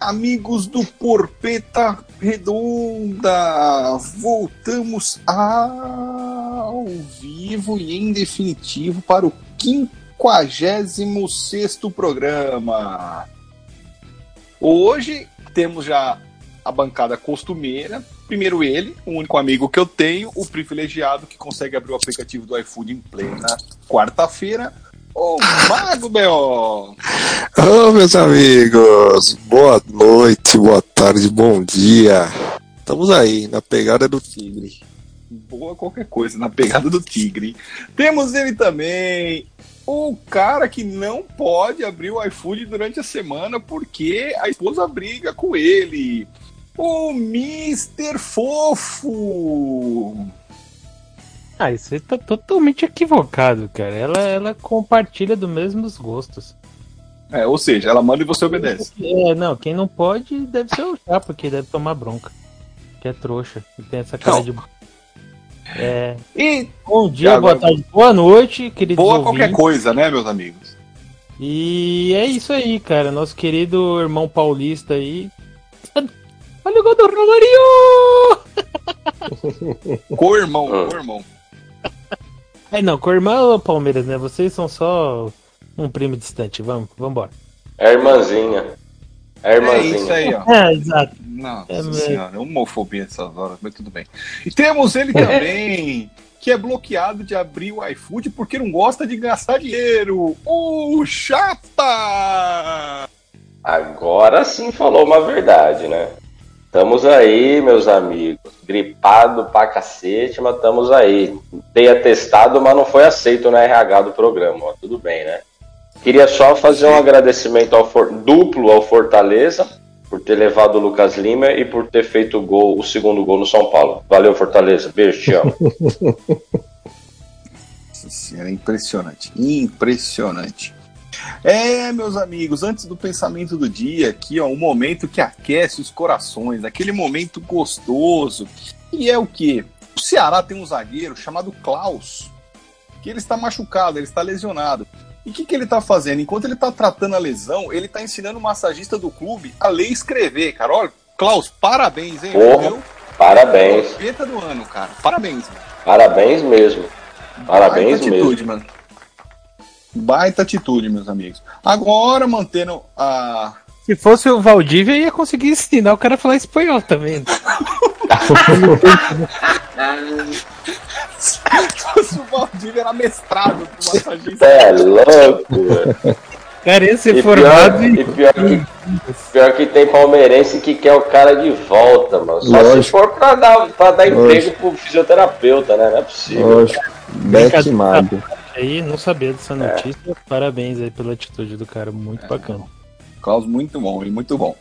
amigos do Porpeta Redonda, voltamos ao vivo e em definitivo para o 56 programa. Hoje temos já a bancada costumeira. Primeiro ele, o único amigo que eu tenho, o privilegiado que consegue abrir o aplicativo do iFood em plena quarta-feira, o Mago B.O. Ô, meus amigos, boa noite, boa tarde, bom dia. Estamos aí, na pegada do tigre. Boa qualquer coisa, na pegada do tigre. Temos ele também, o cara que não pode abrir o iFood durante a semana porque a esposa briga com ele. O Mr. Fofo. Ah, isso aí tá totalmente equivocado, cara. Ela, ela compartilha dos mesmos gostos. É, ou seja, ela manda e você obedece. É, não, quem não pode deve ser o chá, porque deve tomar bronca. Que é trouxa. E tem essa cara Não. de. É. E Bom dia, agora- boa tarde, boa noite, queridos boa qualquer ouvintes. coisa, né, meus amigos? E é isso aí, cara. Nosso querido irmão paulista aí. Olha o gol do Romarinho! Co-irmão, Ah. co-irmão. É, não, com o irmão Palmeiras, né? Vocês são só um primo distante. Vamos, vamos embora. É a irmãzinha. É a É irmãzinha. isso aí, ó. É, exato. Nossa É, mas- senhora, homofobia nessas horas, mas tudo bem. E temos ele também, que é bloqueado de abrir o iFood porque não gosta de gastar dinheiro. O Chapa! Agora sim falou uma verdade, né? Estamos aí, meus amigos. Gripado pra cacete, mas estamos aí. Dei atestado, mas não foi aceito na RH do programa. ó. Tudo bem, né? Queria só fazer um agradecimento ao For- duplo ao Fortaleza por ter levado o Lucas Lima e por ter feito o gol, o segundo gol no São Paulo. Valeu, Fortaleza. Beijo, te amo. Nossa é impressionante. Impressionante. É, meus amigos, antes do pensamento do dia, aqui, ó, um momento que aquece os corações, aquele momento gostoso. E é o quê? O Ceará tem um zagueiro chamado Klaus, que ele está machucado, ele está lesionado. E o que, que ele está fazendo? Enquanto ele está tratando a lesão, ele está ensinando o massagista do clube a ler e escrever, cara. Olha, Klaus, parabéns, hein? Porra. Parabéns. Peta do ano, cara. Parabéns, mano. Parabéns mesmo. Parabéns atitude, mano. Baita atitude, meus amigos. Agora, mantendo a. Se fosse o Valdívia, ia conseguir ensinar o cara a falar espanhol também. o Valdívia era mestrado do massagista. É louco. Cara, ia ser E formado pior, e pior que, pior que tem palmeirense que quer o cara de volta, mano. Só se Lógico. for pra dar, pra dar emprego pro fisioterapeuta, né? Não é possível. Lógico. Mago. Aí, não sabia dessa notícia. Parabéns aí pela atitude do cara, muito bacana. Klaus, muito bom, ele muito bom.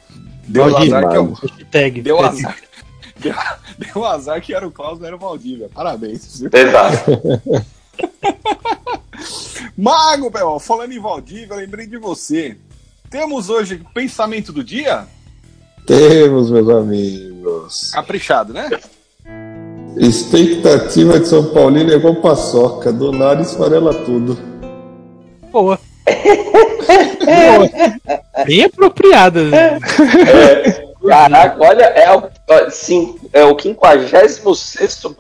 Deu Valdívia. azar que eu. Hashtag. Deu azar. Deu, deu azar que era o Klaus, não era o Valdívia. Parabéns. Exato. Mago, Bel, falando em Valdívia, eu lembrei de você. Temos hoje pensamento do dia? Temos, meus amigos. Caprichado, né? Expectativa de São Paulino é igual paçoca. Do nada esfarela tudo. Boa. Boa. Bem apropriada. né? Caraca, olha, é o, sim, é o 56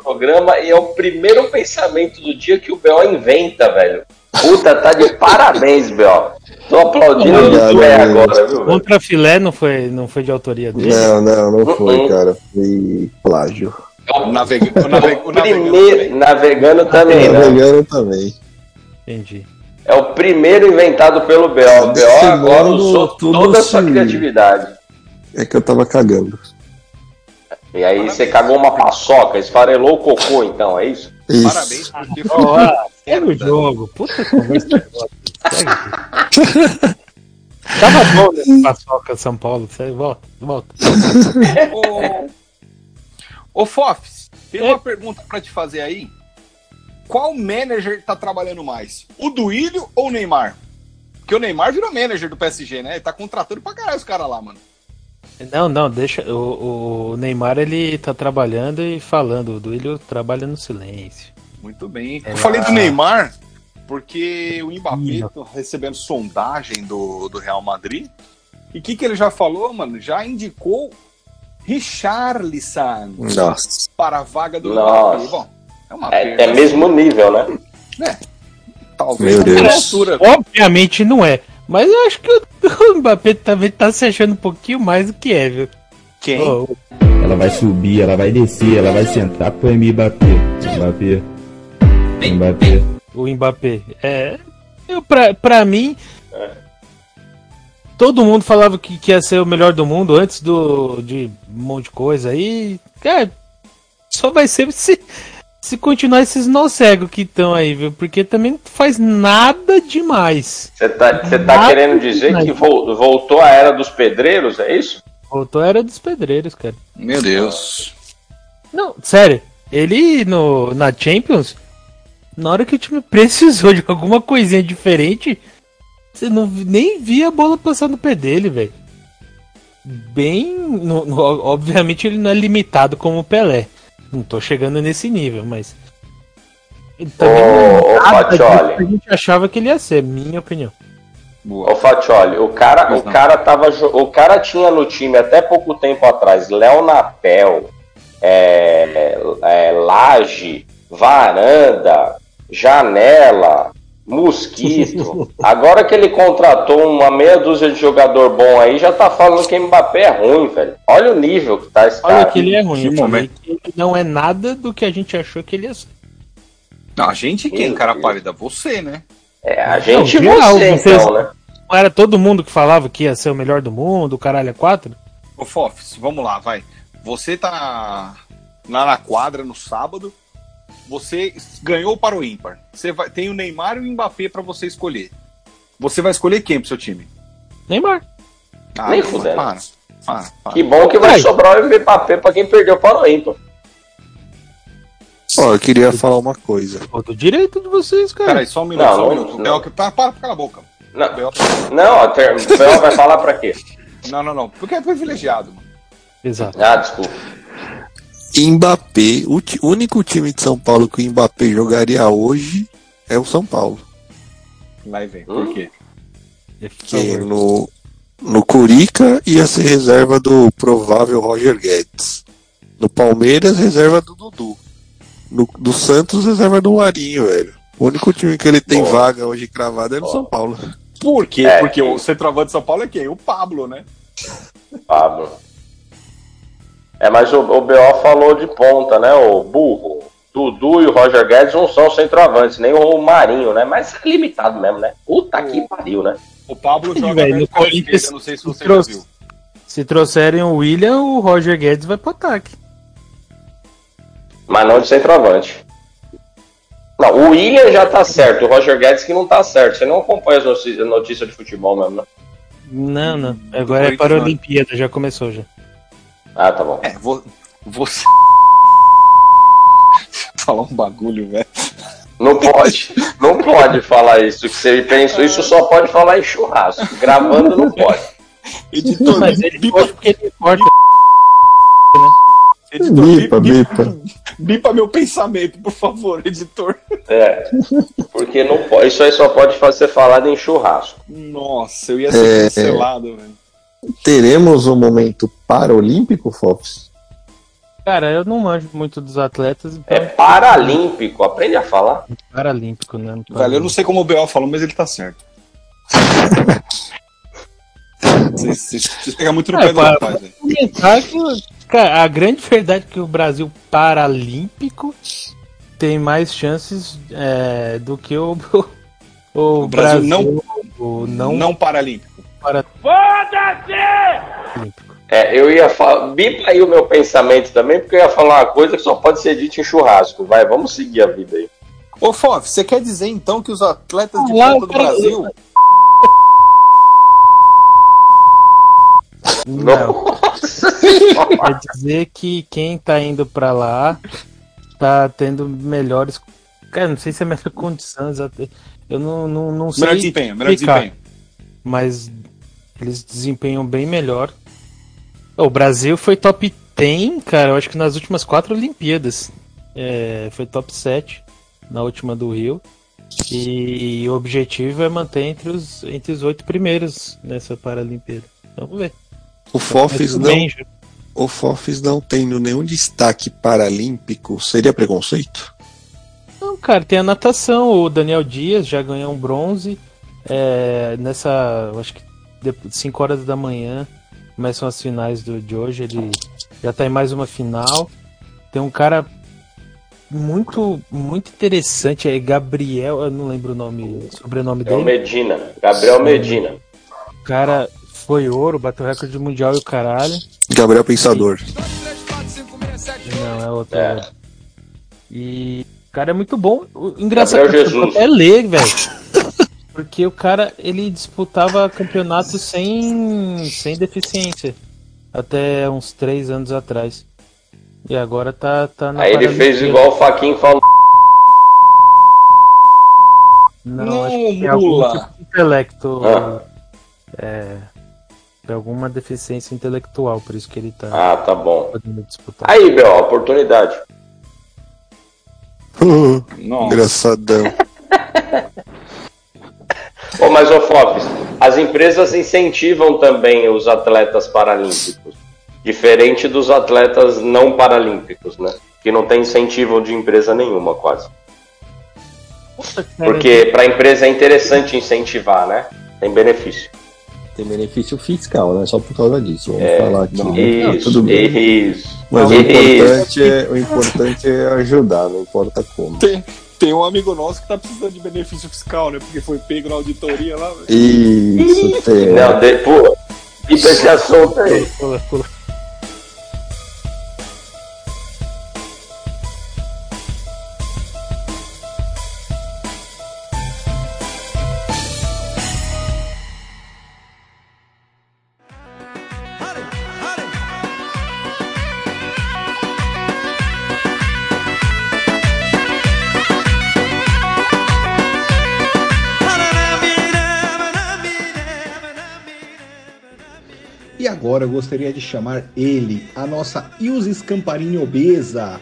programa e é o primeiro pensamento do dia que o B.O. inventa, velho. Puta, tá de parabéns, B.O. Tô aplaudindo pé amigo. agora, viu? Contra filé não foi, não foi de autoria dele. Não, não, não Uhum. foi, cara. Foi plágio. O, navega... o, navega... o navegando Primeiro, também. navegando também, né? Navegando também. Entendi. É o primeiro inventado pelo B.O. O B.O. Agora usou tudo toda a sua se- criatividade. É que eu tava cagando. E aí você cagou uma paçoca, esfarelou o cocô, então, é isso? Isso. Parabéns, porque foi Segue o jogo. Puta conversa. Tava bom nesse paçoca São Paulo. Você volta, volta. Ô, Fofs, tem É. uma pergunta pra te fazer aí. Qual manager tá trabalhando mais? O Duílio ou o Neymar? Porque o Neymar virou manager do PSG, né? Ele tá contratando pra caralho os caras lá, mano. Não, não, deixa. O, o Neymar ele tá trabalhando e falando. O Duílio trabalha no silêncio. Muito bem. É. Eu falei do Neymar porque o Mbappé tá recebendo sondagem do, do Real Madrid E o que, que ele já falou, mano? Já indicou Richarlison Nossa. para a vaga do Nossa. Mbappé. Bom, é uma É, perda. é mesmo nível, né? Talvez Meu Deus. altura. Obviamente não é. Mas eu acho que o, Mbappé também tá se achando um pouquinho mais do que é, viu? Quem? Ô, Ela vai subir, ela vai descer, ela vai sentar pro Mbappé. Mbappé. Mbappé. o Mbappé. É. Eu, pra, pra mim. Todo mundo falava que, que ia ser o melhor do mundo antes do, de um monte de coisa aí. Cara, só vai ser se, se continuar esses nó cegos que estão aí, viu? Porque também não faz nada demais. Você tá, você tá querendo dizer demais. que vol- voltou a era dos pedreiros, é isso? Voltou a era dos pedreiros, cara. Meu Deus. Não, sério. Ele no, na Champions, na hora que o time precisou de alguma coisinha diferente, você não vi- nem via a bola passar no pé dele, velho. Bem. no- no- obviamente ele não é limitado como o Pelé. Não tô chegando nesse nível, mas. Ele também não Ô, é Fatioli. que a gente achava que ele ia ser, minha opinião. Boa. Ô Fatioli, o cara, o cara tava. O cara tinha no time até pouco tempo atrás Léo Napel, é, é, Laje, Varanda, Janela, Mosquito. Agora que ele contratou uma meia dúzia de jogador bom aí, já tá falando que Mbappé é ruim, velho. Olha o nível que tá esse Olha cara. que ele é ruim. que momento. ele não é nada do que a gente achou que ele ia ser. Não, a gente quem, cara Deus. pálida? Você, né? É, a gente Não, você, vocês- então, né? Não era todo mundo que falava que ia ser o melhor do mundo, o caralho é quatro? Ô, Fofs, vamos lá, vai. Você tá lá na quadra no sábado, você ganhou para o ímpar. Você vai, tem o Neymar e o Mbappé para você escolher. Você vai escolher quem pro seu time? Neymar. Ah, Nem fudendo. Para, para, para. Que bom que vai Vai. sobrar o Mbappé pra quem perdeu para o Ímpar. Ó, eu queria falar uma coisa. Pô, do direito de vocês, cara. Peraí, só um minuto, Não, só um minuto. não. Bel, que- Para, para, cala a boca. Não, Bel- não a ter... o Pel vai falar pra quê? Não, não, não. Porque é privilegiado. mano. Exato. Ah, desculpa. Mbappé, o único time de São Paulo que o Mbappé jogaria hoje é o São Paulo. E vem. Hum? Por quê? Por Que favor. no, no Curica ia ser reserva do provável Roger Guedes. No Palmeiras, reserva do Dudu. No, do Santos, reserva do Marinho, velho. O único time que ele tem vaga hoje cravada é no. São Paulo. Por quê? É. Porque o centroavante de São Paulo é quem? O Pablo, né? Pablo. É, mas o, o BO falou de ponta, né? O burro. Dudu e o Roger Guedes não são centroavantes, nem o Marinho, né? Mas é limitado mesmo, né? Puta que pariu, né? O Pablo joga velho, no Corinthians não sei se você já trouxe. viu. Se trouxerem o William, o Roger Guedes vai pro ataque. Mas não de centroavante. Não, o William já tá certo, o Roger Guedes que não tá certo. Você não acompanha as notícias notícia de futebol mesmo, né? Não, não. Do Agora é para a não. Olimpíada, já começou já. Ah, tá bom. É, vo- você. Falar um bagulho, velho. Não pode, não pode falar isso. Que você pensa, isso só pode falar em churrasco. Gravando não pode. Editor, Mas ele bipa, pode porque ele corta. editor, Bipa, bipa, bipa. bipa meu pensamento, por favor, editor. É. Porque não pode. Isso aí só pode ser falado em churrasco. Nossa, eu ia ser É, cancelado, velho. Teremos um momento paralímpico, Fox? Cara, eu não manjo muito dos atletas, então É paralímpico. Aprende a falar. paralímpico, né? Velho, eu não sei como o B.O. falou, mas ele tá certo. Você, você, você pega muito no É, pé do rapaz, cara, a grande verdade é que o Brasil Paralímpico tem mais chances é, do que o, o, O Brasil não- o Não, não, não paralímpico. paralímpico. É, eu ia falar. Bipa aí o meu pensamento também, porque eu ia falar uma coisa que só pode ser dita em churrasco. Vai, vamos seguir a vida aí. Ô, Fof, você quer dizer então que os atletas de Ah, ponta do Brasil. Não, quer dizer que quem tá indo pra lá tá tendo melhores. Cara, não sei se é melhor condição, eu não, não, não sei. Melhor desempenho, melhor desempenho. mas eles desempenham bem melhor. O Brasil foi top 10, cara, eu acho que nas últimas quatro Olimpíadas. É, foi top 7 na última do Rio. E, o objetivo é manter entre os, entre os oito primeiros nessa Paralimpíada. Vamos ver. O Fofis não, bem, o Fofis não tendo nenhum destaque paralímpico, seria preconceito? Não, cara, tem a natação. O Daniel Dias já ganhou um bronze. É, nessa, acho que 5 horas da manhã começam as finais do, de hoje. Ele já tá em mais uma final. Tem um cara muito, muito interessante, é Gabriel, eu não lembro o nome, o sobrenome É o dele. Medina. Gabriel Medina. O cara foi ouro, bateu recorde mundial e o caralho. Gabriel Pensador. Não, é outro. É. E o cara é muito bom. O engraçado Gabriel é Jesus. até ler, velho. Porque o cara, ele disputava campeonato sem, sem deficiência. Até uns três anos atrás. E agora tá, tá na Aí ele fez igual o Faquin falou. Não, acho Não, que tem algum mula. tipo de intelecto. Ah. É. Tem alguma deficiência intelectual, por isso que ele tá Ah, tá bom. podendo disputar. Aí, Bel, oportunidade. Nossa. Engraçadão. Ô, mas, ô Fofes, as empresas incentivam também os atletas paralímpicos. Diferente dos atletas não paralímpicos, né? Que não tem incentivo de empresa nenhuma, quase. Porque para a empresa é interessante incentivar, né? Tem benefício. Tem benefício fiscal, né? Só por causa disso. Vamos É, falar aqui. não. né? Não, Isso, tudo bem. isso. Mas o Isso. importante, é, o importante é ajudar, não importa como. Tem, tem um amigo nosso que tá precisando de benefício fiscal, né? Porque foi pego na auditoria lá. velho. Isso, tem. Não, de, pô, fica esse assunto aí. Pula, pula. Agora eu gostaria de chamar ele, a nossa Ilse Scamparini obesa,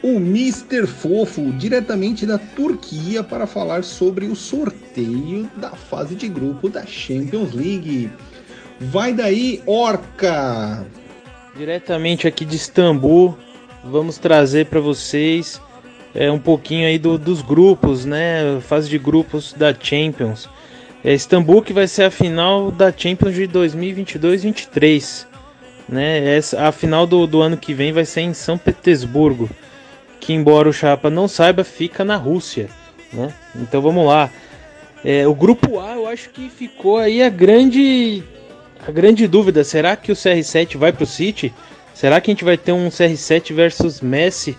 o Mr. Fofo, diretamente da Turquia, para falar sobre o sorteio da fase de grupo da Champions League. Vai daí, Orca! Diretamente aqui de Istambul, vamos trazer para vocês é, um pouquinho aí do- dos grupos, né? Fase de grupos da Champions. É Istambul que vai ser a final da Champions de 2022-23, né? Essa, a final do, do ano que vem vai ser em São Petersburgo, que embora o Chapa não saiba, fica na Rússia, né? Então vamos lá. É, o grupo A, eu acho que ficou aí a grande a grande dúvida, será que o CR7 vai pro City? Será que a gente vai ter um CR7 versus Messi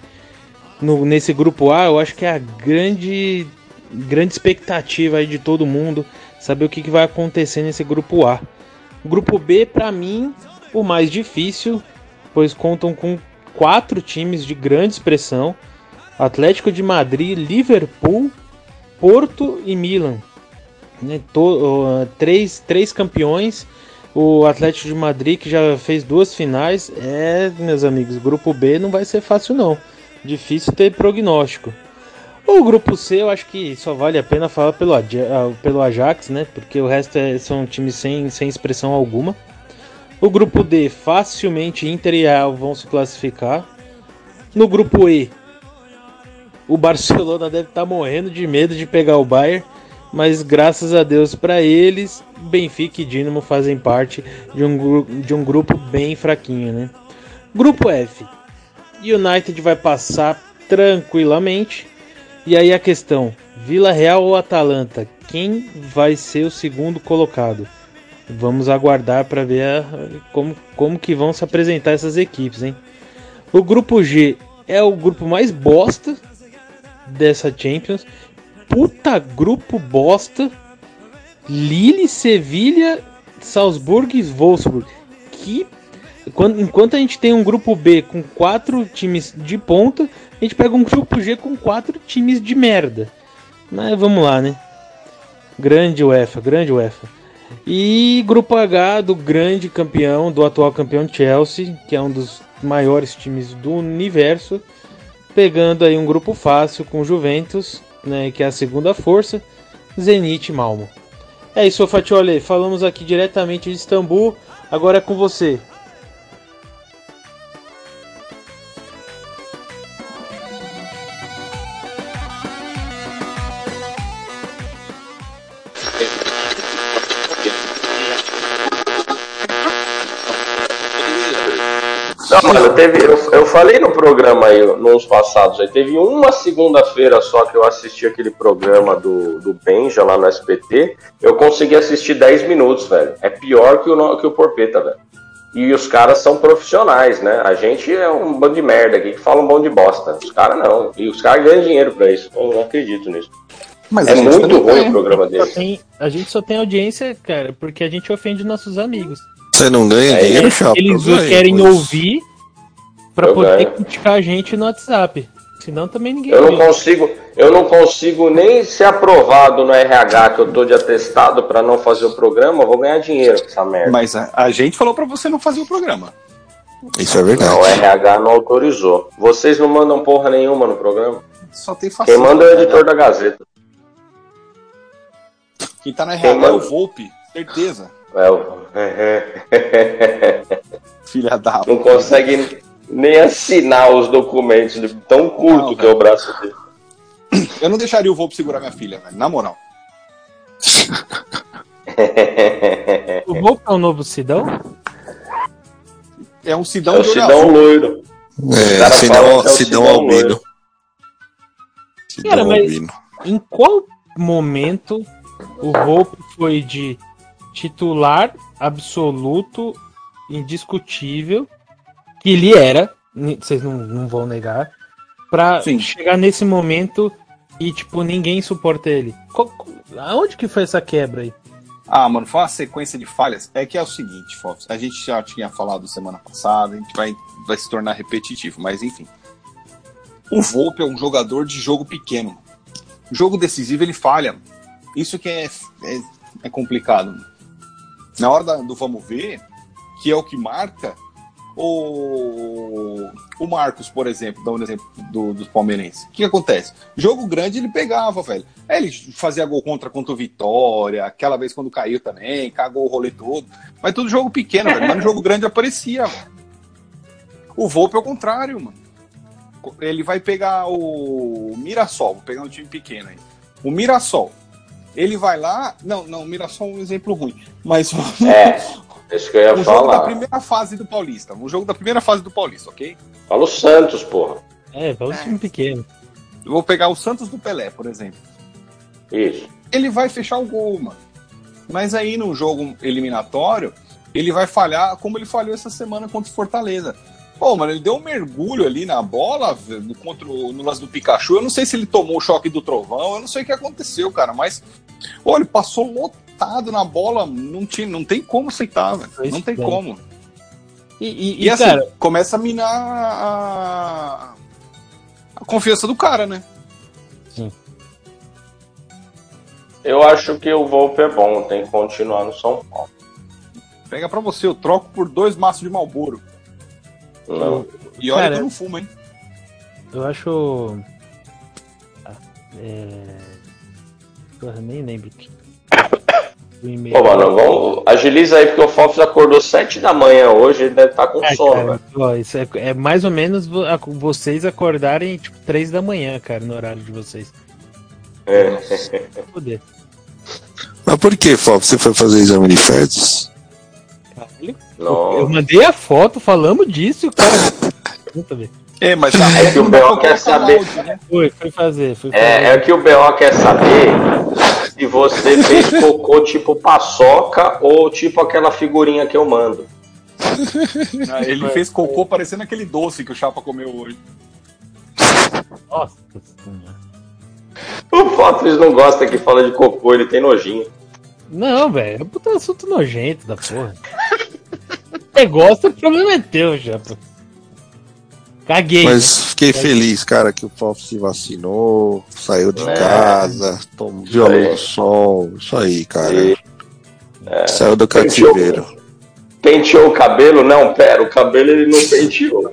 no, nesse grupo A? Eu acho que é a grande grande expectativa aí de todo mundo saber o que, que vai acontecer nesse grupo A. O grupo B, para mim, o mais difícil, pois contam com quatro times de grande expressão: Atlético de Madrid, Liverpool, Porto e Milan. Né, três, três campeões. O Atlético de Madrid, que já fez duas finais, é, meus amigos, grupo B não vai ser fácil não. Difícil ter prognóstico. O grupo C eu acho que só vale a pena falar pelo, ah, pelo Ajax, né? Porque o resto é- são times sem, sem expressão alguma. O grupo D, facilmente Inter e Real vão se classificar. No grupo E, o Barcelona deve estar morrendo de medo de pegar o Bayern, mas graças a Deus para eles, Benfica e Dinamo fazem parte de um, de um grupo bem fraquinho, né? Grupo F, United vai passar tranquilamente. E aí a questão, Vila Real ou Atalanta, quem vai ser o segundo colocado? Vamos aguardar para ver a- como, como que vão se apresentar essas equipes, hein? O grupo G é o grupo mais bosta dessa Champions. Puta grupo bosta. Lille, Sevilha, Salzburg e Wolfsburg. Que enquanto a gente tem um grupo B com quatro times de ponta, a gente pega um grupo G com quatro times de merda. Mas vamos lá, né? Grande UEFA, grande UEFA. E grupo H do grande campeão, do atual campeão Chelsea, que é um dos maiores times do universo, pegando aí um grupo fácil com Juventus, né, que é a segunda força, Zenit e Malmo. É isso, Fatioli. Falamos aqui diretamente de Istambul. Agora é com você. Não, mano, teve, eu, eu falei no programa aí, nos passados, aí teve uma segunda-feira só que eu assisti aquele programa do, do Benja lá no SPT, eu consegui assistir 10 minutos, velho. É pior que o, no- que o Porpeta, velho. E os caras são profissionais, né? A gente é um bando de merda aqui que fala um bando de bosta. Os caras não. E os caras ganham dinheiro pra isso. Eu não acredito nisso. Mas É muito ruim tem. o programa tem- a gente só tem audiência, cara, porque a gente ofende nossos amigos. Você não ganha É, dinheiro, Eles, chapa? eles ganho querem isso. ouvir pra Eu poder ganho. criticar a gente no WhatsApp. Senão também ninguém Eu não ouve. consigo, eu não consigo nem ser aprovado no RH que eu tô de atestado pra não fazer o programa, eu vou ganhar dinheiro com essa merda. Mas a, a gente falou pra você não fazer o programa. Isso é verdade. Não, o RH não autorizou. Vocês não mandam porra nenhuma no programa. Só tem Quem faceta. manda é o editor da Gazeta. Quem tá na Quem RH é o manda? Volpe, certeza. É, o- Filha da. não consegue nem assinar os documentos de tão curto Não, que é o braço dele. Eu não deixaria o Volpe segurar minha filha, velho. Na moral. O Volpe é o novo Sidão? É um Sidão É o de olho Sidão loiro. É, Sidão, é Sidão Albino. Sidão Cara, mas-. Em qual momento o Volpe foi de titular absoluto, indiscutível, que ele era, vocês não, não vão negar, pra Sim. chegar nesse momento e, tipo, ninguém suporta ele? Qual- aonde que foi essa quebra aí? Ah, mano, foi uma sequência de falhas. É que é o seguinte, Fofs, a gente já tinha falado semana passada, a gente vai, vai se tornar repetitivo, mas enfim. O Volpe é um jogador de jogo pequeno. Jogo decisivo ele falha. Isso que é, é, é complicado. Na hora do vamos ver, que é o que marca, o, o Marcos, por exemplo, dá um exemplo do, dos palmeirenses. O que acontece? Jogo grande ele pegava, velho. Aí ele fazia gol contra contra o Vitória, aquela vez quando caiu também, cagou o rolê todo. Mas tudo jogo pequeno, velho. Mas no jogo grande aparecia, velho. O Volpe é o contrário, mano. Ele vai pegar o Mirassol, vou pegar um time pequeno aí. O Mirassol. Ele vai lá. Não, não, o Mirassol é um exemplo ruim. Mas É, isso que eu ia um jogo da falar. primeira fase do Paulista. Um jogo da primeira fase do Paulista, ok? Fala o Santos, porra. É, vai um time pequeno. Eu vou pegar o Santos do Pelé, por exemplo. Isso. Ele vai fechar o gol, mano. Mas aí no jogo eliminatório, ele vai falhar como ele falhou essa semana contra o Fortaleza. Pô, mano, ele deu um mergulho ali na bola velho, contra o, no lance do Pikachu. Eu não sei se ele tomou o choque do trovão, eu não sei o que aconteceu, cara, mas. Pô, ele passou lotado na bola, não, tinha, não tem como aceitar, velho. Não tem bem. como. E, e- E, e, assim, cara, começa a minar a, a confiança do cara, né? Eu acho que o Volpe é bom, tem que continuar no São Paulo. Pega pra você, eu troco por dois maços de Malboro. Não. E olha Cara, que eu não fumo, hein? eu acho. Ah, É. Porra, nem lembro. O e-mail. Ô, mano, vamos, agiliza aí, porque o Fofos acordou 7 da manhã hoje, ele deve estar com É, sono, cara, ó, isso é, é mais ou menos vocês acordarem tipo 3 da manhã, cara, no horário de vocês. É. Poder. Mas por que, Fábio, você foi fazer exame de fezes? Não. Eu mandei a foto, falamos disso e o cara. Puta, velho. É, mas É que o BO quer saber. né? Foi, foi fazer, foi fazer. É, é que o BO quer saber se você fez cocô tipo paçoca ou tipo aquela figurinha que eu mando. Ah, Ele fez cocô parecendo aquele doce que o Chapa comeu hoje. Nossa senhora. O Fofos não gosta que fala de cocô, ele tem nojinho. Não, velho, é um puta assunto nojento da porra. Você gosta, o problema é teu, já. pô. Caguei. Mas fiquei feliz, cara, que o Fábio se vacinou, saiu de É. casa, tomou violão aí. do sol, isso aí, cara. E Saiu do Penteou. cativeiro. penteou o cabelo? Não, pera, o cabelo ele não penteou.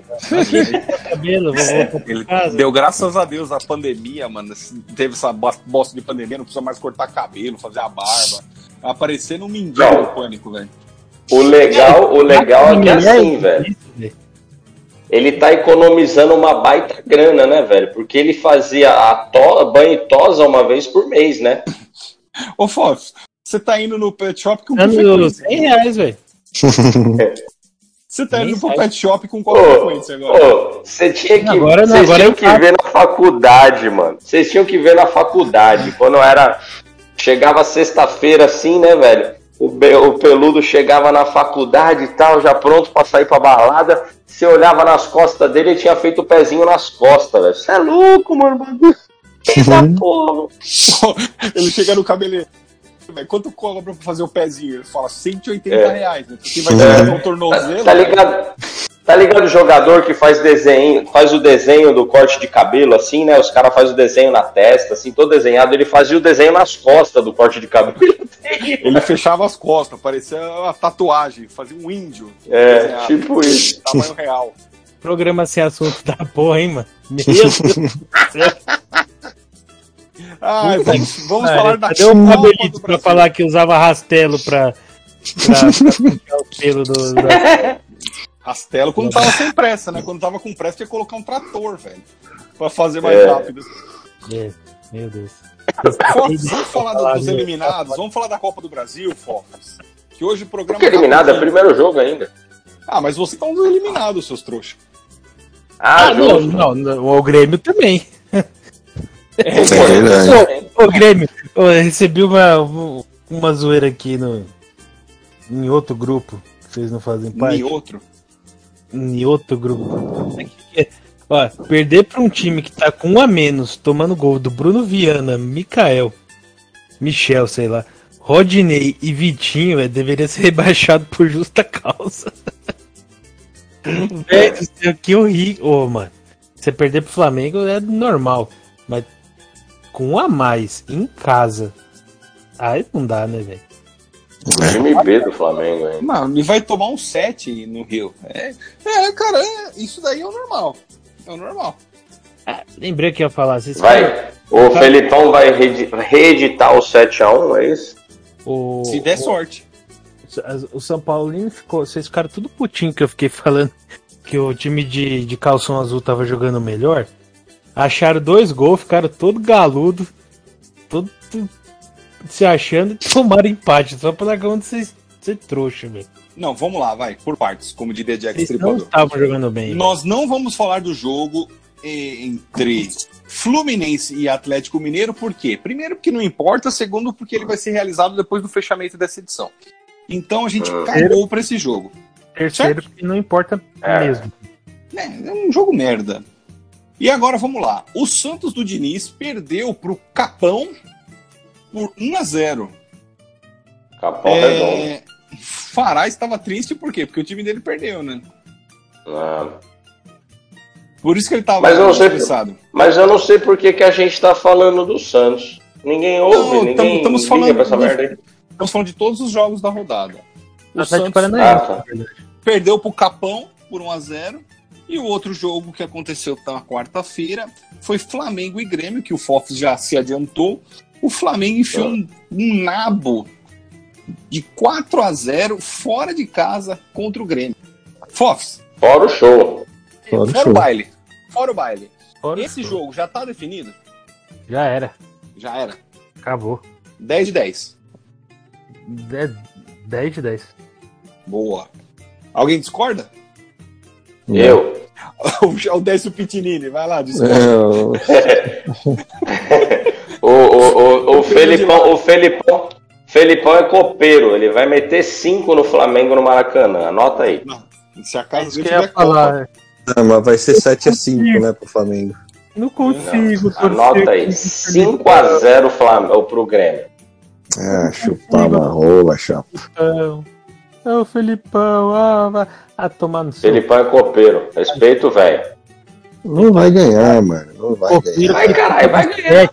cabelo, Ele deu graças a Deus a pandemia, mano. Teve essa bo- bosta de pandemia, não precisa mais cortar cabelo, fazer a barba. Aparecer no mindinho Não. do pânico, velho. O legal, o legal é que é assim, velho. isso, velho. Ele tá economizando uma baita grana, né, velho? Porque ele fazia a to... banho e tosa uma vez por mês, né? Ô, Fofs, você tá indo no pet shop com Dando frequência? 100 reais, velho. Você tá indo pro pet shop com qual Ô, frequência agora? ô, você tinha que, Agora não, agora tinham eu que faço. ver na faculdade, mano. Vocês tinham que ver na faculdade. Quando era. Chegava sexta-feira assim, né, velho? O, o peludo chegava na faculdade e tal, já pronto pra sair pra balada. Você olhava nas costas dele, ele tinha feito o pezinho nas costas, velho. Você é louco, mano. bagulho. Eita porra. Ele chega no cabeleireiro. Quanto cobra pra fazer o pezinho? Ele fala 180 É. reais. Né? Vai tirar no tornozelo. Tá ligado? Tá ligado o jogador que faz desenho, faz o desenho do corte de cabelo, assim, né? Os caras fazem o desenho na testa, assim, todo desenhado. Ele fazia o desenho nas costas do corte de cabelo. Ele fechava as costas, parecia uma tatuagem, fazia um índio. É, desenhado, tipo isso. Tamanho real. Programa sem assunto da porra, hein, mano? Meu Deus do céu. Ai, vamos, vamos Ah, falar da Cadê o Copa Fabelito do pra falar que usava rastelo pra, pra, pra puxar o pelo do. da- Rastelo quando tava sem pressa, né? Quando tava com pressa, tinha que colocar um trator, velho. Pra fazer mais É. rápido. É, meu Deus. Vamos falar do- dos eliminados? Vamos falar da Copa do Brasil, Fofos? Que hoje o programa. Que eliminado, é tá- primeiro jogo ainda. Ah, mas vocês estão eliminados, seus trouxas. Ah, Ah, não, não, não, o Grêmio também. É. Ô, ô, Grêmio, eu recebi uma, uma zoeira aqui no, em outro grupo. que Vocês não fazem parte? Nem outro. Em outro grupo. Ó, perder pra um time que tá com um a menos, tomando gol do Bruno Viana, Mikael, Michel, sei lá, Rodinei e Vitinho, é, deveria ser rebaixado por justa causa. Velho, céu, que horrível. Ô, mano, você perder pro Flamengo é normal, mas com um a mais em casa, aí não dá, né, velho? Time B do Flamengo, hein? Mano, e vai tomar um 7 no Rio. É, é cara, é- isso daí é o normal. É o normal. Ah, lembrei que ia falar. Vocês Vai. O Felipão vai reedi- reeditar o 7x1, é isso? O, Se der o- sorte. O São Paulino ficou. Vocês ficaram tudo putinho que eu fiquei falando que o time de, de calção azul tava jogando melhor. Acharam dois gols, ficaram todo galudo, todo se achando e tomaram empate. Só pra largar onde vocês ser trouxa, velho. Não, vamos lá, vai, por partes, como diria Jack não Stripador. estavam jogando bem. velho. Nós não vamos falar do jogo entre Fluminense e Atlético Mineiro, por quê? Primeiro, porque não importa, segundo, porque ele vai ser realizado depois do fechamento dessa edição. Então a gente cagou pra esse jogo. Terceiro, que não importa É. mesmo. É, é um jogo merda. E agora vamos lá. O Santos do Diniz perdeu pro Capão por 1 a 0 Capão redondo. é... Fará estava triste por quê? Porque o time dele perdeu, né? Ah. Por isso que ele tava Mas eu não sei- estressado. Mas eu não sei por que, que a gente tá falando do Santos. Ninguém ouve, Não, ninguém tamo- estamos falando essa merda aí. Estamos falando de todos os jogos da rodada. O Santos Paranaense. Ah, tá. na verdade. perdeu pro Capão por 1 a 0 e o outro jogo que aconteceu na quarta-feira foi Flamengo e Grêmio, que o Fofs já se adiantou. O Flamengo enfiou um, um nabo de 4 a 0 fora de casa contra o Grêmio. Fofs, Fora o show. Fora o fora show. o baile. Fora o baile. Fora Esse o- jogo já tá definido? Já era. Já era. Acabou. 10 de 10. De- 10 de 10. Boa. Alguém discorda? Eu. o, o Décio Pitinini, vai lá, discorda. É, o- O, o, o, o Felipão, o Felipão, Felipão é copeiro. Ele vai meter 5 no Flamengo no Maracanã. Anota aí. Se a É isso que eu ia falar. Não, mas vai ser 7x5, né, pro Flamengo. Não consigo. Anota aí. 5x0 Flamengo pro Grêmio. Ah, chupar uma rola, chapa. Felipão. É o Felipão. Ah, vai. Ah, tomar no seu. Felipão é copeiro. Respeito, velho. Não vai ganhar, mano. Não vai Copeiro ganhar. Vai, caralho, vai ganhar. É,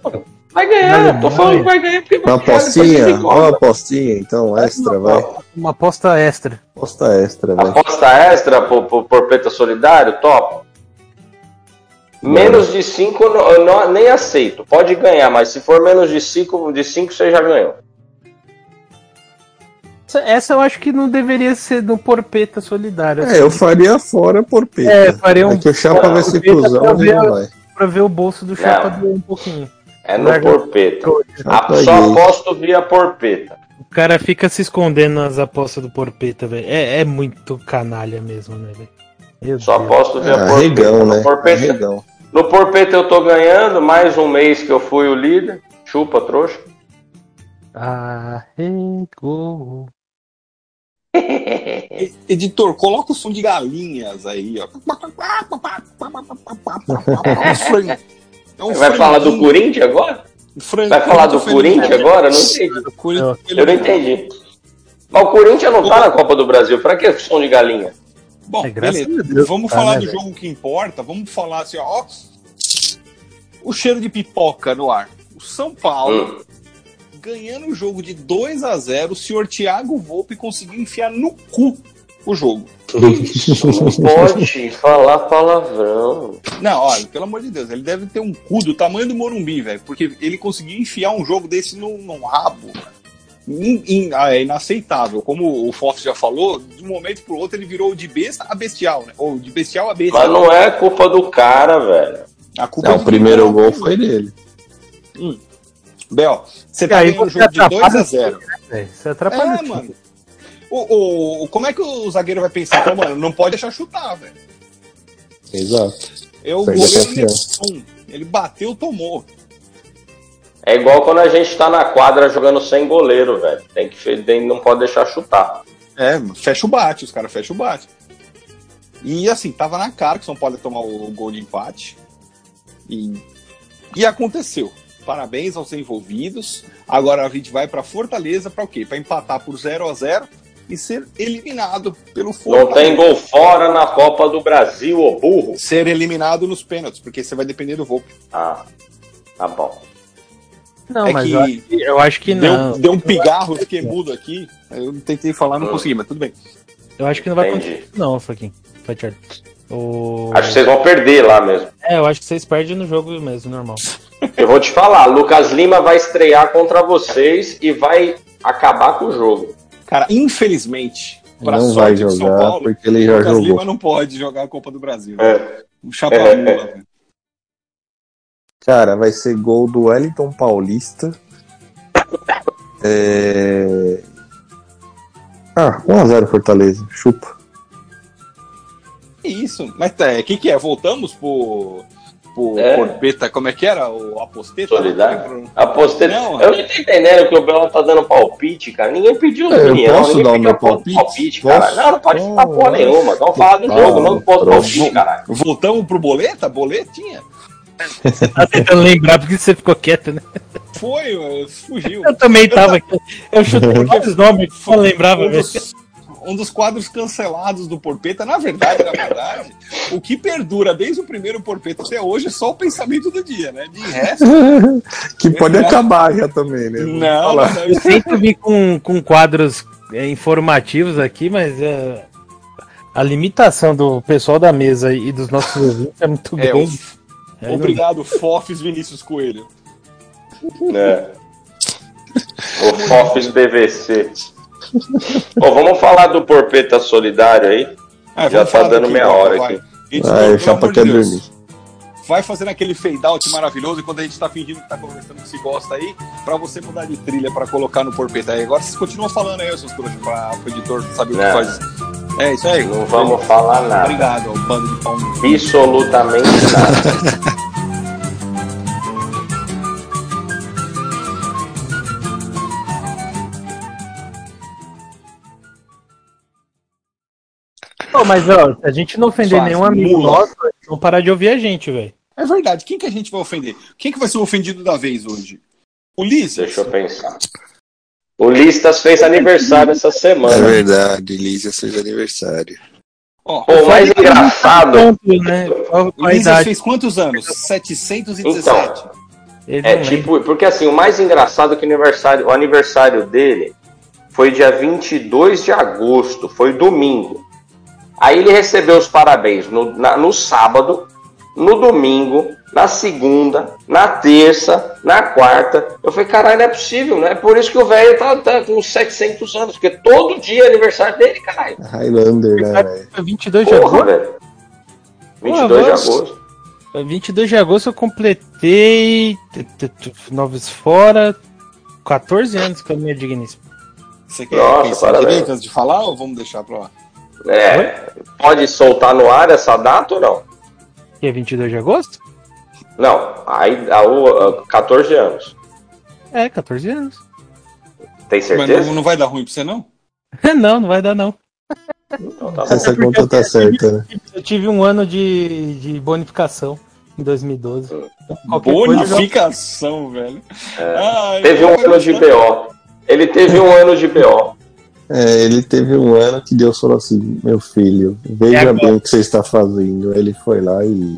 Vai ganhar. Tô Alemanha. falando que vai ganhar porque Uma vai ganhar, apostinha, uma apostinha, então, extra, vai. uma aposta extra. Aposta extra, vai. Aposta extra por, por, por Preta Solidário, top. Menos de 5 eu não- nem aceito. Pode ganhar, mas se for menos de 5, de cinco você já ganhou. Essa, essa eu acho que não deveria ser no Porpeta Solidário. É, eu faria fora por peito. É, faria um- É que o Chapa vai ser Porpeta pra ele ver- não vai. Pra ver o bolso do Chapa doer um pouquinho. É no Larga- porpeta. Ah, só aposto via porpeta. O cara fica se escondendo nas apostas do Porpeta, velho. É, é muito canalha mesmo, né, velho? Só Deus. aposto via É, porpeta. arregão, no, né? porpeta no porpeta eu tô ganhando, mais um mês que eu fui o líder. Chupa, trouxa. Arregou. Editor, coloca o som de galinhas aí, ó. É um Vai falar do franguinho- Corinthians agora? frango- Vai falar do Corinthians agora? Eu não entendi. O Corinthians- Eu não entendi. Mas o Corinthians não tá na Copa do Brasil. Pra que som de galinha? Bom, É, beleza. Deus, vamos tá, falar né, do velho? jogo que importa. Vamos falar assim, ó. O cheiro de pipoca no ar. O São Paulo Hum. ganhando o jogo de 2 a 0 o senhor Thiago Volpe conseguiu enfiar no cu o jogo. Não pode falar palavrão. Não, olha, pelo amor de Deus, ele deve ter um cu do tamanho do Morumbi, velho, porque ele conseguiu enfiar um jogo desse num, num rabo. In- in- ah, é inaceitável. Como o Fox já falou, de um momento pro outro ele virou de besta a bestial, né? Ou de bestial a besta. Mas não é culpa do cara, velho. A culpa Não, é o primeiro gol foi dele. Bel, você tá Aí você jogo de atrapalha 2 a 0 velho. Você atrapalha. É, mano. O, o- como é que o zagueiro vai pensar? Pô, mano, não pode deixar chutar, velho. Exato. Eu, o goleiro ele bateu, tomou. É igual quando a gente tá na quadra jogando sem goleiro, velho. Tem que tem- não pode deixar chutar. É, fecha o bate, os caras fecham o bate. E assim, tava na cara que o São Paulo ia tomar o gol de empate. E, e aconteceu. Parabéns aos envolvidos. Agora a gente vai pra Fortaleza pra o quê? Pra empatar por 0 a 0 e ser eliminado pelo Não Fortaleza. tem gol fora na Copa do Brasil, ô burro. Ser eliminado nos pênaltis, porque você vai depender do Volpe. Ah, tá bom. Não, É mas que eu acho que, eu acho que não. Deu, deu um pigarro, fiquei mudo aqui. Eu tentei falar, não consegui, mas tudo bem. Eu acho que não vai Entendi. acontecer, não, Faquinho. Fatiardo. O... Acho que vocês vão perder lá mesmo. É, eu acho que vocês perdem no jogo mesmo, normal. Eu vou te falar, Lucas Lima vai estrear contra vocês e vai acabar com o jogo. Cara, infelizmente, pra Não sorte vai do São jogar Paulo, porque ele já Lucas jogou. Lima não pode jogar a Copa do Brasil. É. Um chapamula, velho. Cara, vai ser gol do Wellington Paulista. É... Ah, 1x0 Fortaleza. Chupa. Que isso? Mas tá, o que, que é? Voltamos pro. Pro É. Porpeta, como é que era? O Aposteta? Solidário? Apostei. Não, eu não tô entendendo que o Belo tá dando palpite, cara. Ninguém pediu É, eu opinião, posso ninguém dar o meu porra palpite? cara. Posso? Não, não pode falar porra Posso? nenhuma. Vamos falar do jogo, não pronto. palpite, caralho. Voltamos pro boleta? Boletinha? Tá tentando lembrar porque você ficou quieto, né? Foi, fugiu. Eu também tava aqui. Eu chutei vários nomes que eu lembrava, dos, um dos quadros cancelados do Porpeta, na verdade, na verdade, o que perdura desde o primeiro Porpeta até hoje é só o pensamento do dia, né? De resto, Que pode acabar já também, né? Não, não, Eu sempre vim com, com quadros é, informativos aqui, mas é, a limitação do pessoal da mesa e dos nossos ouvintes é muito É, grande. o- não Obrigado, Fofes Vinícius Coelho. É. O Fofes PVC. Bom, vamos falar do Porpeta Solidário aí. Ah, Já tá dando meia vai, hora vai. aqui. Editor, Ah, pelo Chapa dormir. Vai fazendo aquele fade out maravilhoso quando a gente tá fingindo que tá conversando que se gosta aí, pra você mudar de trilha pra colocar no Porpeta aí. Agora vocês continuam falando aí, seus trouxas, pra o editor saber o que Não. faz. É isso aí. Não vamos falar nada. Obrigado, ao bando de pau. cu. Absolutamente nada. Pô, mas ó, se a gente não ofender nenhum amigo mula. nosso, eles vão parar de ouvir a gente, velho. É verdade. Quem que a gente vai ofender? Quem que vai ser o ofendido da vez hoje? Ulisses? Deixa eu pensar. O Listas fez aniversário essa É semana. verdade, Lígia fez aniversário. Pô, o mais engraçado. Né? Ulisses idade? fez quantos anos? 717. Então. Ele É tipo, porque assim, o mais engraçado é que o aniversário, o aniversário dele foi dia 22 de agosto, foi domingo. Aí ele recebeu os parabéns no, na- no sábado no domingo, na segunda, na terça, na quarta. Eu falei, caralho, não é possível, né? É por isso que o velho tá, tá com uns 700 anos, porque todo dia é aniversário dele, caralho. Highlander, né, velho? Foi 22 de Porra, agosto. velho. 22 de agosto. Foi 22 de agosto eu completei. Novos fora. 14 anos com a minha digníssima. Você quer Nossa, pensar parabéns. direito antes de falar ou vamos deixar pra lá? É, pode soltar no ar essa data ou não? Que é 22 de agosto? Não, aí a, a 14 anos. É, 14 anos. Tem Mas certeza? não, não vai dar ruim pra você, não? não, não vai dar não. Então tá bom. Essa conta tá certa, né? Eu tive um ano de, de bonificação em 2012. Então, qualquer coisa eu Bonificação, velho. Ai, Teve um eu- ano de BO. Ele teve um ano de BO. É, ele teve um ano que Deus falou assim: meu filho, É veja agora. bem o que você está fazendo. Ele foi lá e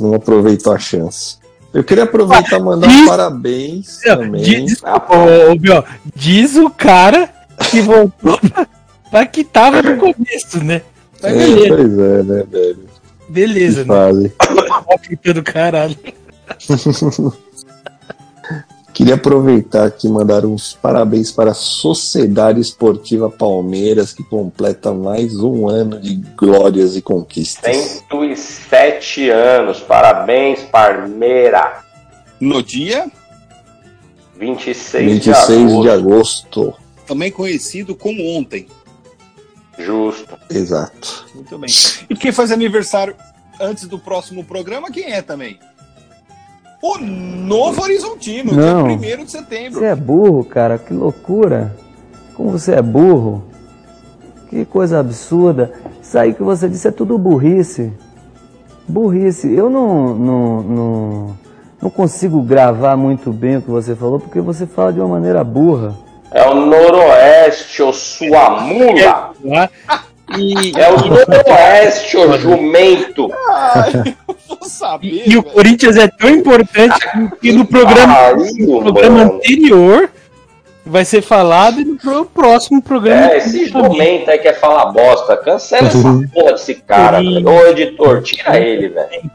não aproveitou a chance. Eu queria aproveitar e mandar um Diz- parabéns Não, também. Diz, Ah, ô, ô, Biel, diz o cara que voltou pra, pra que tava no começo, né? Mas É, beleza, pois é, né, velho? beleza, Que né? fase. Do caralho. Queria aproveitar aqui e mandar uns parabéns para a Sociedade Esportiva Palmeiras, que completa mais um ano de glórias e conquistas. 107 anos. Parabéns, Parmeira. No dia, 26, 26 de agosto. de agosto. também conhecido como ontem. Justo. Exato. Muito bem. E quem faz aniversário antes do próximo programa, quem é também? O Novo Horizontino, Não. dia 1 de setembro. Você é burro, cara, que loucura. Como você é burro. Que coisa absurda. Isso aí que você disse é tudo burrice. Burrice. Eu não, não, não, não consigo gravar muito bem o que você falou, porque você fala de uma maneira burra. É o Noroeste, ô sua mula. É o Noroeste, ô jumento. Ai, eu vou saber. e o. Corinthians é tão importante que no programa, Pariu, no programa mano. anterior vai ser falado e no próximo programa. É, esse jumento aí quer falar bosta. Cancela essa porra desse cara, velho. Ô, editor, tira ele, velho.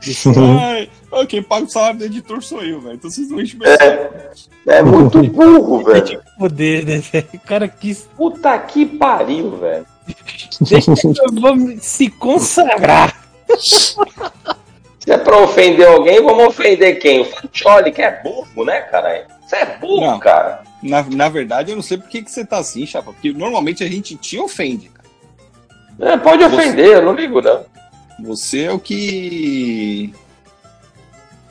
Quem paga o salário do editor sou eu, velho. Então vocês não enchem. É, é muito burro, velho. de poder, né? velho? Cara quis. Puta que pariu, velho. Deixa eu vou se consagrar. Se é pra ofender alguém, vamos ofender quem? O Fatioli, que é burro, né, caralho? Você é burro, Não. cara. Na, na verdade, eu não sei por que, que você tá assim, chapa. Porque normalmente a gente te ofende, cara. É, pode ofender, eu não ligo, não. Você é o que.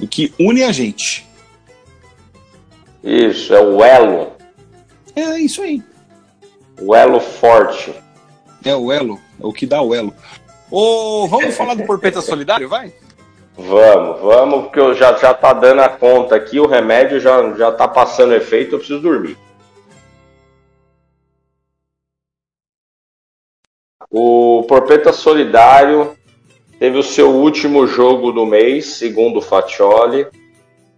O que une a gente. Isso, é o elo. É isso aí. O elo forte. É o elo. É o que dá o elo. Ô, vamos falar do Porpeta Solidário, vai? Vamos, vamos, porque eu já, já tá dando a conta aqui, o remédio já, já tá passando efeito, eu preciso dormir. O Porpeta Solidário teve o seu último jogo do mês, segundo o Fatioli,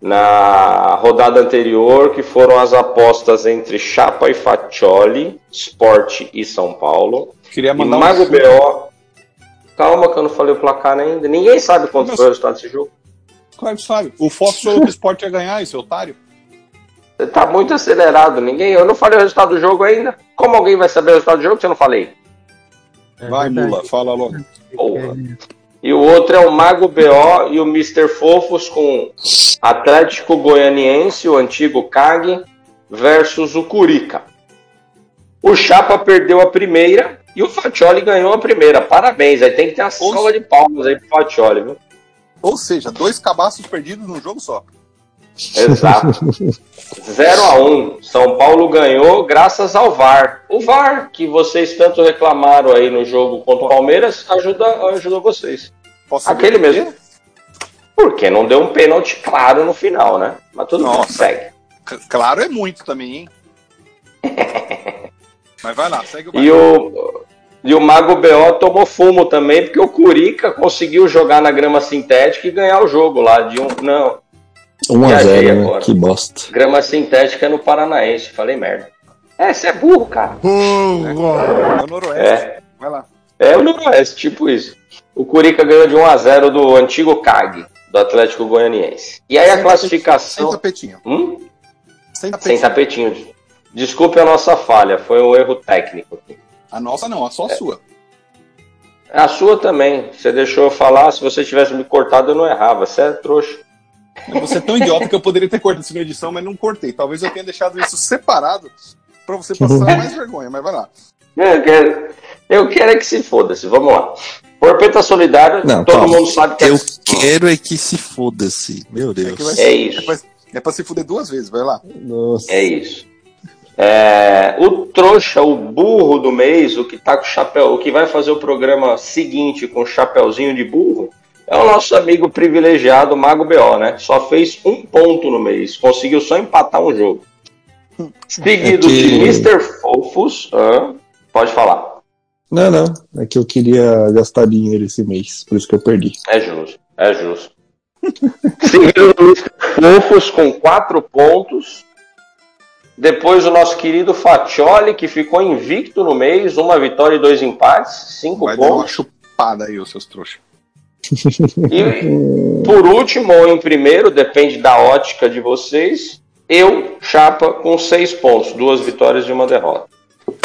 na rodada anterior, que foram as apostas entre Chapa e Fatioli, Sport e São Paulo. Queria E mandar Mago um. BO. Calma que eu não falei o placar ainda. Ninguém sabe quanto Mas- foi o resultado desse jogo. Claro que sabe. O Fox falou que o Sport ia ganhar, esse otário. Você tá muito acelerado. Ninguém. Eu não falei o resultado do jogo ainda. Como alguém vai saber o resultado do jogo se eu não falei? É vai, verdade. Mula, fala logo. Porra. E o outro é o Mago BO e o Mr. Fofos com Atlético Goianiense, o antigo CAG, versus o Curica. O Chapa perdeu a primeira e o Fatioli ganhou a primeira. Parabéns. Aí tem que ter uma Ou- salva de palmas aí pro Fatioli, viu? Ou seja, dois cabaços perdidos num jogo só. Exato. 0 a 1 São Paulo ganhou graças ao VAR. O VAR, que vocês tanto reclamaram aí no jogo contra o Palmeiras, ajuda, ajudou vocês. Posso Aquele quê? mesmo. Porque não deu um pênalti claro no final, né? Mas tudo bem, Nossa. segue. C- Claro é muito também, hein? Mas vai lá, segue o E o, e o Mago BO tomou fumo também, porque o Curica conseguiu jogar na grama sintética e ganhar o jogo lá de um. Não, 1 a Viajei 0 né? agora. Que bosta. grama sintética é no Paranaense. Falei merda. É, você é burro, cara. É o Noroeste. É. Vai lá. É o Noroeste, tipo isso. O Curica ganhou de 1x0 do antigo CAG, do Atlético Goianiense. E aí a Sem classificação. tapetinho. Hum? Sem Sem tapetinho. tapetinho. Desculpe a nossa falha, foi um erro técnico. A nossa não, a só a sua. A sua também. Você deixou eu falar, se você tivesse me cortado, eu não errava. Você é trouxa. Você é tão idiota que eu poderia ter cortado isso na edição, mas não cortei. Talvez eu tenha deixado isso separado pra você passar mais vergonha, mas vai lá. Eu quero, eu quero é que se foda-se. Vamos lá. Porpeta Solidário, Não, todo calma. mundo sabe que é- Eu quero é que se foda-se. Meu É, que vai Deus. ser- É isso. É pra, é pra se fuder duas vezes, vai lá. Nossa. É isso. É, o trouxa, o burro do mês, o que tá com o chapéu, o que vai fazer o programa seguinte com o chapéuzinho de burro, é o nosso amigo privilegiado Mago BO, né? Só fez um ponto no mês, conseguiu só empatar um jogo. Seguido É que- de Mr. Fofos. Hã? pode falar. Não, não. É que eu queria gastar dinheiro esse mês, por isso que eu perdi. É justo, é justo. Seguido do Mr. Fofos com quatro pontos. Depois o nosso querido Fatioli, que ficou invicto no mês, uma vitória e dois empates, cinco Vai dar uma pontos. chupada aí, os seus trouxas. E por último, ou em primeiro, depende da ótica de vocês, eu, Chapa, com seis pontos, duas vitórias e uma derrota.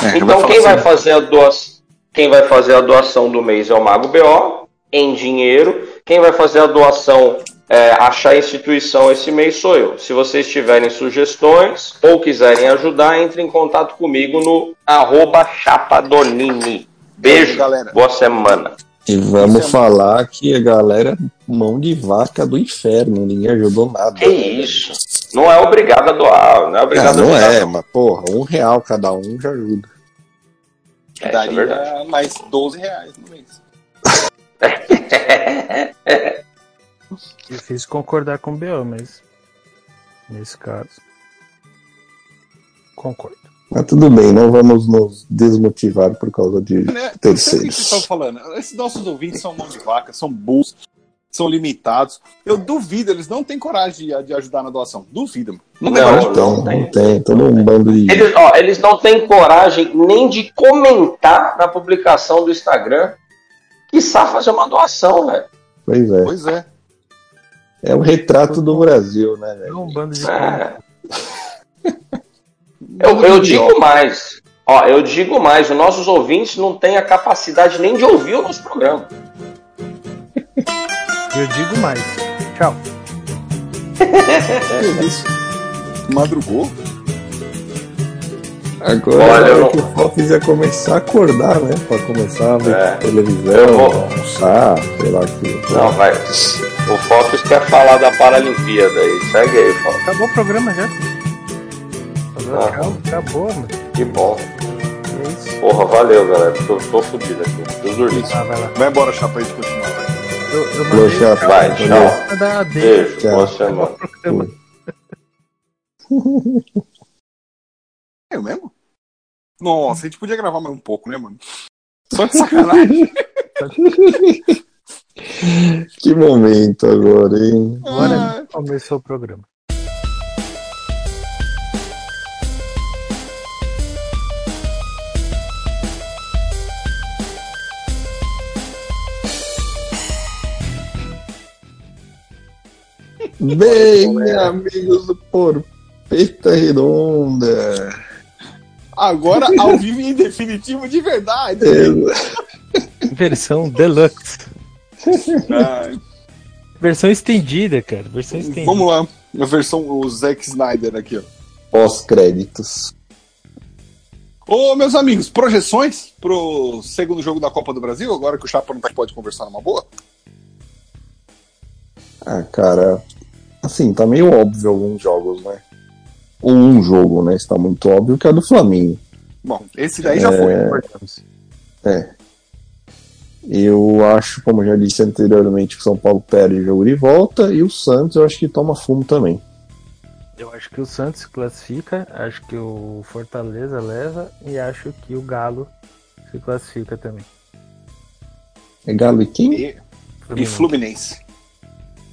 É, Então quem vai assim, fazer a doação, quem vai fazer a doação do mês é o Mago BO em dinheiro. Quem vai fazer a doação é, achar a instituição esse mês sou eu. Se vocês tiverem sugestões ou quiserem ajudar, entre em contato comigo no arroba chapadonini. Beijo, Galera. boa semana. E vamos é- falar que a galera mão de vaca do inferno, ninguém ajudou nada. Que isso? Não é obrigado a doar, não é Ah, obrigado não a ajudar. é, mas porra, um real cada um já ajuda. É, é daria verdade. mais 12 reais no mês. Difícil concordar com o BO, mas nesse caso. Concordo. Mas tudo bem, não vamos nos desmotivar por causa de Né? Que terceiros. vocês estão falando. Esses nossos ouvintes são mão de vaca, são burros, são limitados. Eu duvido, eles não têm coragem de, de ajudar na doação. Duvido. Não, tem Não. Então, não tem. não tem, todo um bando de. Eles, ó, eles não têm coragem nem de comentar na publicação do Instagram. Quiçá fazer uma doação, velho. Pois é. Pois é. É o retrato do Brasil, né, É velho? um bando de. É. Eu, eu digo mais. Ó, eu digo mais, os nossos ouvintes não têm a capacidade nem de ouvir o nosso programa. Eu digo mais. Tchau. Madrugou? Agora Olha, é eu não- que o Fofis ia começar a acordar, né? Pra começar a ver É. televisão, vou- almoçar, sei lá que. Não, vai. O Focus quer falar da Paralimpíada aí. Segue aí, Focus. Acabou o programa já. Acabou, Ah. Acabou, mano. Que bom. É isso. Porra, valeu, galera. Tô, tô fudido aqui. Tô dormindo. Ah, vai lá. Vai embora, chapa aí de continuar. vai. Eu, eu mandei chato. Vai, tchau. Beijo, Tchau. boa semana. É eu mesmo? Nossa, a gente podia gravar mais um pouco, né, mano? Só de sacanagem. Que momento agora, hein? Agora começou o programa. Bem, amigos do Porpeta Redonda. Agora, ao vivo e em definitivo de verdade. Versão deluxe. Ai, Versão estendida, cara. Versão estendida. vamos lá. A versão, o Zack Snyder aqui, ó. Pós-créditos. Ô, meus amigos, projeções pro segundo jogo da Copa do Brasil, agora que o Chapa não tá- pode conversar numa boa? Ah, cara, assim, tá meio óbvio alguns jogos, né? Ou um jogo, né? Está muito óbvio que é do Flamengo. Bom, esse daí já foi. Concordamos. Eu acho, como já disse anteriormente, que o São Paulo perde o jogo de volta e o Santos eu acho que toma fumo também. Eu acho que o Santos se classifica, acho que o Fortaleza leva e acho que o Galo se classifica também. É Galo e quem? E, e Fluminense.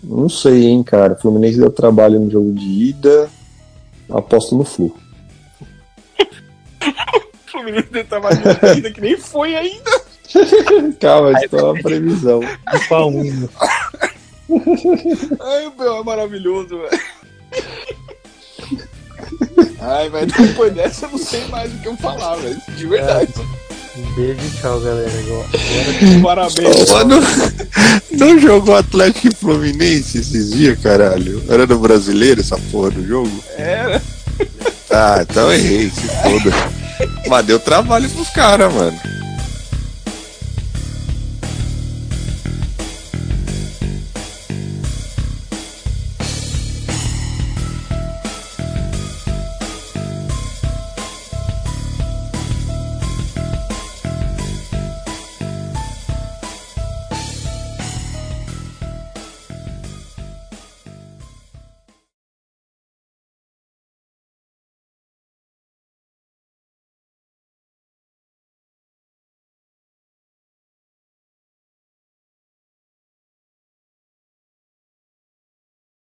Não sei, hein, cara. O Fluminense deu trabalho no jogo de ida. Aposto no Flu. Fluminense tava ainda que nem foi ainda. Calma, isso é uma previsão. Palmino. Ai, meu, é maravilhoso, velho. Ai, mas depois dessa eu não sei mais o que eu falar, velho. De verdade. Um beijo e tchau, galera. Agora, Parabéns. Mano, não jogou Atlético e Fluminense esses dias, caralho? Era no brasileiro essa porra do jogo? Era. Ah, então errei, se foda. Mas deu trabalho pros caras, mano.